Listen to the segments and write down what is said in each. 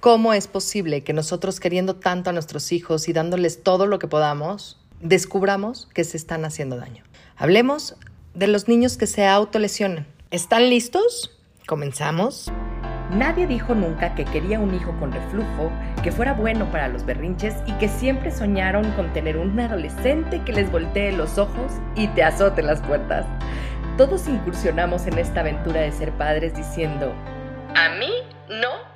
¿Cómo es posible que nosotros queriendo tanto a nuestros hijos y dándoles todo lo que podamos, descubramos que se están haciendo daño? Hablemos de los niños que se autolesionan. ¿Están listos? Comenzamos. Nadie dijo nunca que quería un hijo con reflujo, que fuera bueno para los berrinches y que siempre soñaron con tener un adolescente que les voltee los ojos y te azote las puertas. Todos incursionamos en esta aventura de ser padres diciendo, a mí no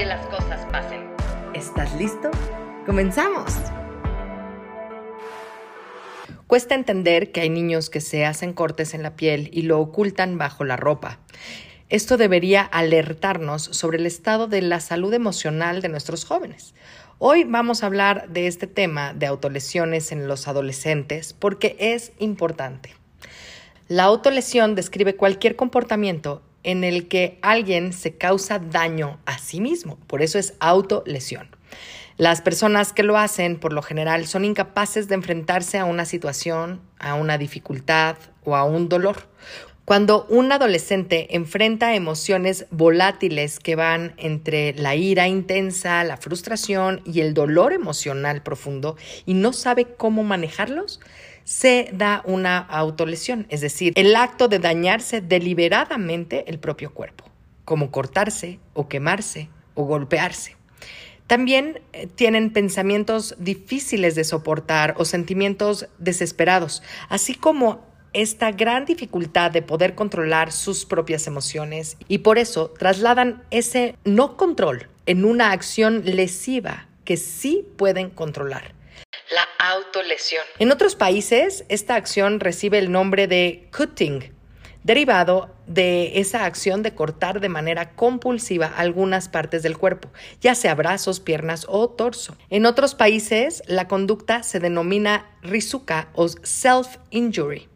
que las cosas pasen. ¿Estás listo? ¡Comenzamos! Cuesta entender que hay niños que se hacen cortes en la piel y lo ocultan bajo la ropa. Esto debería alertarnos sobre el estado de la salud emocional de nuestros jóvenes. Hoy vamos a hablar de este tema de autolesiones en los adolescentes porque es importante. La autolesión describe cualquier comportamiento en el que alguien se causa daño a sí mismo. Por eso es autolesión. Las personas que lo hacen, por lo general, son incapaces de enfrentarse a una situación, a una dificultad o a un dolor. Cuando un adolescente enfrenta emociones volátiles que van entre la ira intensa, la frustración y el dolor emocional profundo y no sabe cómo manejarlos, se da una autolesión, es decir, el acto de dañarse deliberadamente el propio cuerpo, como cortarse o quemarse o golpearse. También eh, tienen pensamientos difíciles de soportar o sentimientos desesperados, así como esta gran dificultad de poder controlar sus propias emociones y por eso trasladan ese no control en una acción lesiva que sí pueden controlar la autolesión. En otros países, esta acción recibe el nombre de cutting, derivado de esa acción de cortar de manera compulsiva algunas partes del cuerpo, ya sea brazos, piernas o torso. En otros países, la conducta se denomina rizuka o self-injury.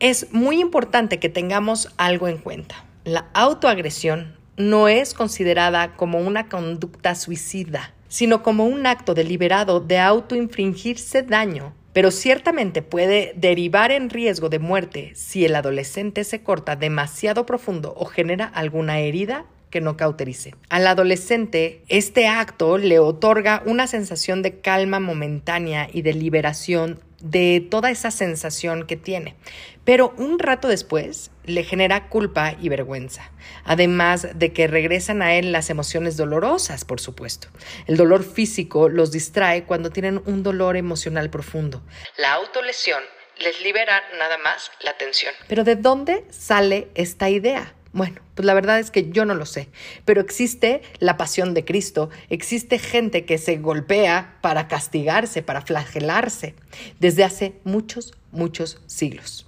Es muy importante que tengamos algo en cuenta. La autoagresión no es considerada como una conducta suicida sino como un acto deliberado de autoinfringirse daño, pero ciertamente puede derivar en riesgo de muerte si el adolescente se corta demasiado profundo o genera alguna herida que no cauterice. Al adolescente, este acto le otorga una sensación de calma momentánea y de liberación de toda esa sensación que tiene. Pero un rato después le genera culpa y vergüenza, además de que regresan a él las emociones dolorosas, por supuesto. El dolor físico los distrae cuando tienen un dolor emocional profundo. La autolesión les libera nada más la tensión. Pero ¿de dónde sale esta idea? Bueno, pues la verdad es que yo no lo sé, pero existe la pasión de Cristo, existe gente que se golpea para castigarse, para flagelarse, desde hace muchos, muchos siglos.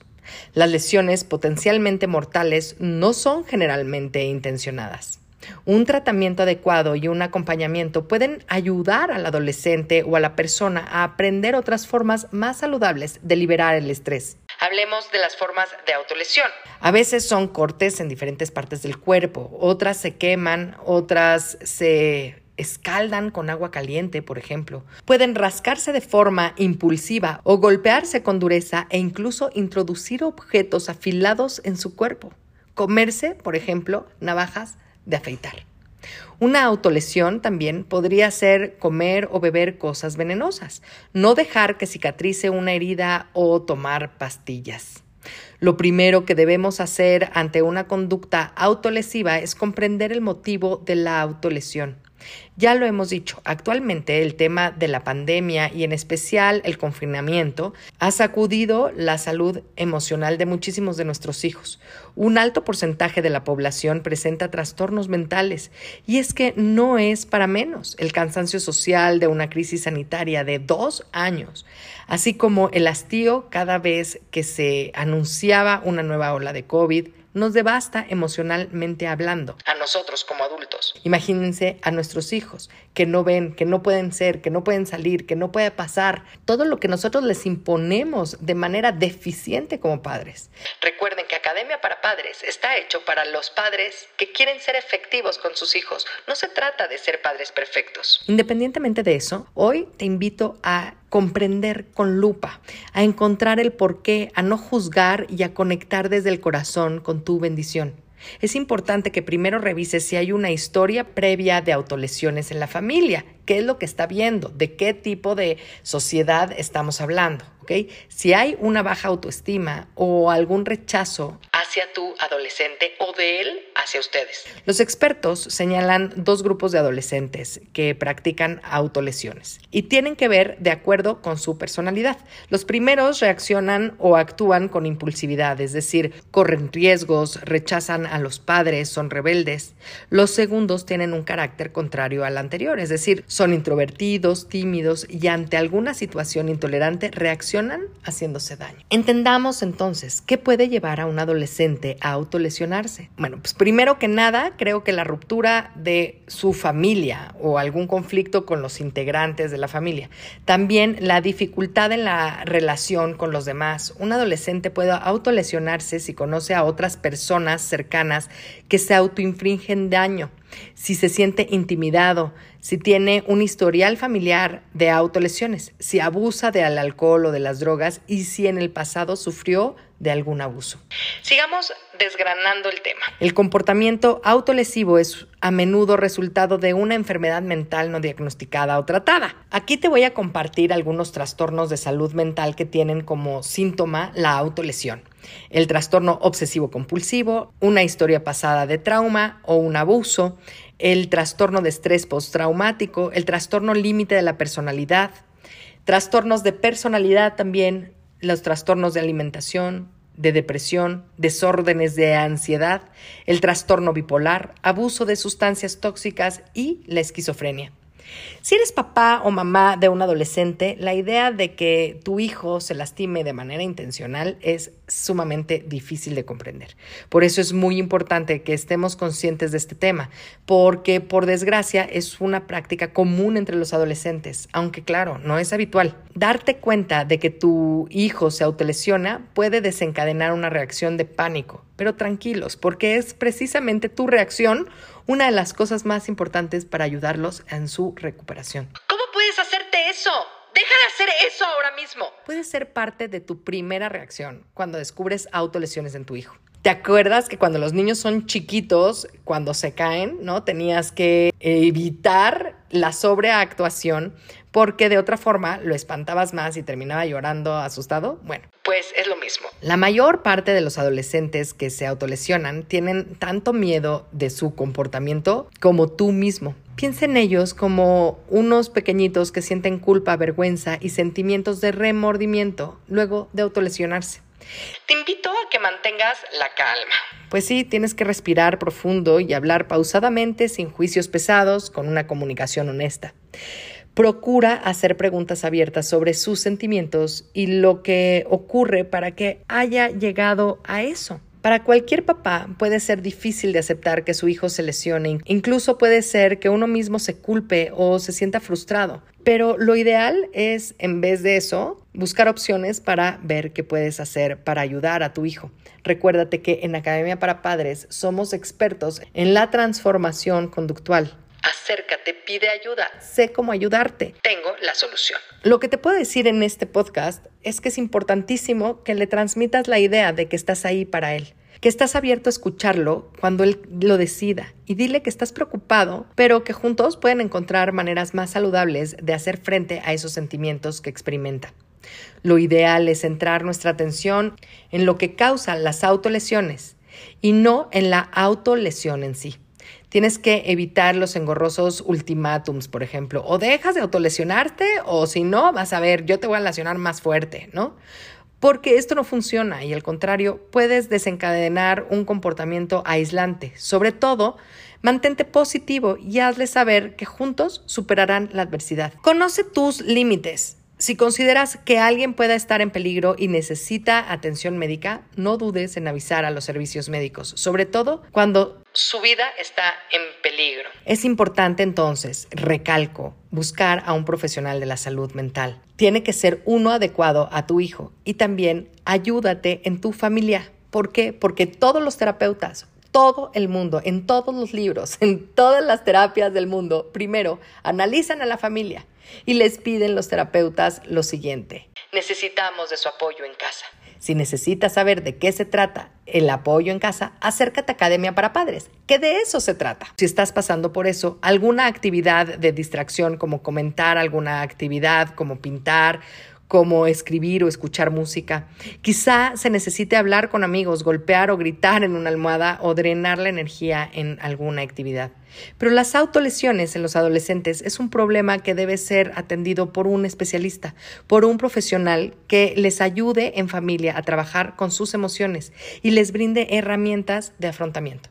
Las lesiones potencialmente mortales no son generalmente intencionadas. Un tratamiento adecuado y un acompañamiento pueden ayudar al adolescente o a la persona a aprender otras formas más saludables de liberar el estrés. Hablemos de las formas de autolesión. A veces son cortes en diferentes partes del cuerpo, otras se queman, otras se escaldan con agua caliente, por ejemplo. Pueden rascarse de forma impulsiva o golpearse con dureza e incluso introducir objetos afilados en su cuerpo. Comerse, por ejemplo, navajas de afeitar. Una autolesión también podría ser comer o beber cosas venenosas, no dejar que cicatrice una herida o tomar pastillas. Lo primero que debemos hacer ante una conducta autolesiva es comprender el motivo de la autolesión. Ya lo hemos dicho, actualmente el tema de la pandemia y en especial el confinamiento ha sacudido la salud emocional de muchísimos de nuestros hijos. Un alto porcentaje de la población presenta trastornos mentales y es que no es para menos el cansancio social de una crisis sanitaria de dos años, así como el hastío cada vez que se anunciaba una nueva ola de COVID, nos devasta emocionalmente hablando, a nosotros como adultos. Imagínense a nuestros hijos que no ven, que no pueden ser, que no pueden salir, que no puede pasar, todo lo que nosotros les imponemos de manera deficiente como padres. Recuerden que Academia para Padres está hecho para los padres que quieren ser efectivos con sus hijos. No se trata de ser padres perfectos. Independientemente de eso, hoy te invito a comprender con lupa, a encontrar el porqué, a no juzgar y a conectar desde el corazón con tu bendición. Es importante que primero revises si hay una historia previa de autolesiones en la familia, qué es lo que está viendo, de qué tipo de sociedad estamos hablando. Si hay una baja autoestima o algún rechazo hacia tu adolescente o de él hacia ustedes. Los expertos señalan dos grupos de adolescentes que practican autolesiones y tienen que ver de acuerdo con su personalidad. Los primeros reaccionan o actúan con impulsividad, es decir, corren riesgos, rechazan a los padres, son rebeldes. Los segundos tienen un carácter contrario al anterior, es decir, son introvertidos, tímidos y ante alguna situación intolerante reaccionan haciéndose daño. Entendamos entonces qué puede llevar a un adolescente a autolesionarse. Bueno, pues primero que nada, creo que la ruptura de su familia o algún conflicto con los integrantes de la familia. También la dificultad en la relación con los demás. Un adolescente puede autolesionarse si conoce a otras personas cercanas que se autoinfringen daño si se siente intimidado, si tiene un historial familiar de autolesiones, si abusa del alcohol o de las drogas y si en el pasado sufrió de algún abuso. Sigamos desgranando el tema. El comportamiento autolesivo es a menudo resultado de una enfermedad mental no diagnosticada o tratada. Aquí te voy a compartir algunos trastornos de salud mental que tienen como síntoma la autolesión. El trastorno obsesivo compulsivo, una historia pasada de trauma o un abuso, el trastorno de estrés postraumático, el trastorno límite de la personalidad, trastornos de personalidad también, los trastornos de alimentación, de depresión, desórdenes de ansiedad, el trastorno bipolar, abuso de sustancias tóxicas y la esquizofrenia. Si eres papá o mamá de un adolescente, la idea de que tu hijo se lastime de manera intencional es sumamente difícil de comprender. Por eso es muy importante que estemos conscientes de este tema, porque por desgracia es una práctica común entre los adolescentes, aunque claro, no es habitual. Darte cuenta de que tu hijo se autolesiona puede desencadenar una reacción de pánico, pero tranquilos, porque es precisamente tu reacción una de las cosas más importantes para ayudarlos en su recuperación. ¿Cómo puedes hacerte eso? Deja de hacer eso ahora mismo. Puede ser parte de tu primera reacción cuando descubres autolesiones en tu hijo. ¿Te acuerdas que cuando los niños son chiquitos, cuando se caen, ¿no? Tenías que evitar la sobreactuación porque de otra forma lo espantabas más y terminaba llorando asustado. Bueno, pues es lo mismo. La mayor parte de los adolescentes que se autolesionan tienen tanto miedo de su comportamiento como tú mismo. Piensa en ellos como unos pequeñitos que sienten culpa, vergüenza y sentimientos de remordimiento luego de autolesionarse. Te invito a que mantengas la calma. Pues sí, tienes que respirar profundo y hablar pausadamente, sin juicios pesados, con una comunicación honesta. Procura hacer preguntas abiertas sobre sus sentimientos y lo que ocurre para que haya llegado a eso. Para cualquier papá puede ser difícil de aceptar que su hijo se lesione, incluso puede ser que uno mismo se culpe o se sienta frustrado. Pero lo ideal es, en vez de eso, buscar opciones para ver qué puedes hacer para ayudar a tu hijo. Recuérdate que en Academia para Padres somos expertos en la transformación conductual. Acércate, pide ayuda, sé cómo ayudarte. Tengo la solución. Lo que te puedo decir en este podcast es que es importantísimo que le transmitas la idea de que estás ahí para él que estás abierto a escucharlo cuando él lo decida y dile que estás preocupado, pero que juntos pueden encontrar maneras más saludables de hacer frente a esos sentimientos que experimenta. Lo ideal es centrar nuestra atención en lo que causa las autolesiones y no en la autolesión en sí. Tienes que evitar los engorrosos ultimátums, por ejemplo, o dejas de autolesionarte o si no, vas a ver, yo te voy a lesionar más fuerte, ¿no? Porque esto no funciona y al contrario, puedes desencadenar un comportamiento aislante. Sobre todo, mantente positivo y hazle saber que juntos superarán la adversidad. Conoce tus límites. Si consideras que alguien pueda estar en peligro y necesita atención médica, no dudes en avisar a los servicios médicos, sobre todo cuando su vida está en peligro. Es importante entonces, recalco, buscar a un profesional de la salud mental. Tiene que ser uno adecuado a tu hijo y también ayúdate en tu familia. ¿Por qué? Porque todos los terapeutas, todo el mundo, en todos los libros, en todas las terapias del mundo, primero analizan a la familia y les piden los terapeutas lo siguiente. Necesitamos de su apoyo en casa. Si necesitas saber de qué se trata el apoyo en casa, acércate a Academia para Padres, que de eso se trata. Si estás pasando por eso, alguna actividad de distracción como comentar alguna actividad, como pintar, como escribir o escuchar música. Quizá se necesite hablar con amigos, golpear o gritar en una almohada o drenar la energía en alguna actividad. Pero las autolesiones en los adolescentes es un problema que debe ser atendido por un especialista, por un profesional que les ayude en familia a trabajar con sus emociones y les brinde herramientas de afrontamiento.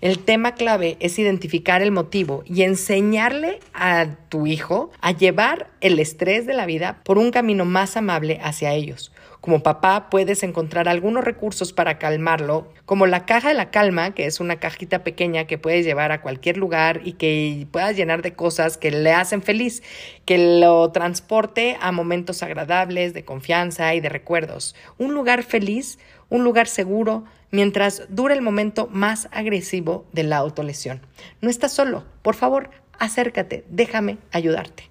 El tema clave es identificar el motivo y enseñarle a tu hijo a llevar el estrés de la vida por un camino más amable hacia ellos. Como papá puedes encontrar algunos recursos para calmarlo, como la caja de la calma, que es una cajita pequeña que puedes llevar a cualquier lugar y que puedas llenar de cosas que le hacen feliz, que lo transporte a momentos agradables, de confianza y de recuerdos. Un lugar feliz, un lugar seguro, mientras dure el momento más agresivo de la autolesión. No estás solo, por favor, acércate, déjame ayudarte.